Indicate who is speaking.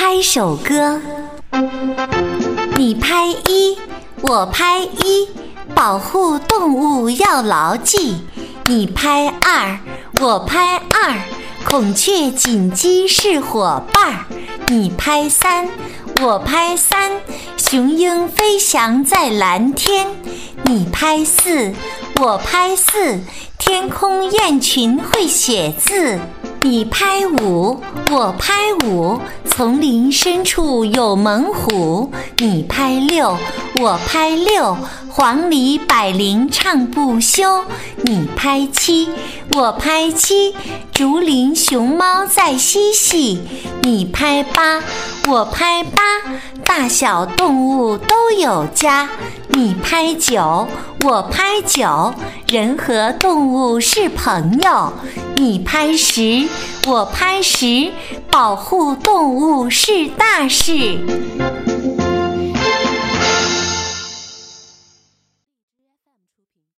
Speaker 1: 拍手歌，你拍一，我拍一，保护动物要牢记。你拍二，我拍二，孔雀锦鸡是伙伴。你拍三，我拍三，雄鹰飞翔在蓝天。你拍四，我拍四，天空雁群会写字。你拍五，我拍五，丛林深处有猛虎。你拍六，我拍六，黄鹂百灵唱不休。你拍七，我拍七，竹林熊猫在嬉戏。你拍八，我拍八，大小动物都有家。你拍九，我拍九，人和动物是朋友。你拍十，我拍十，保护动物是大事。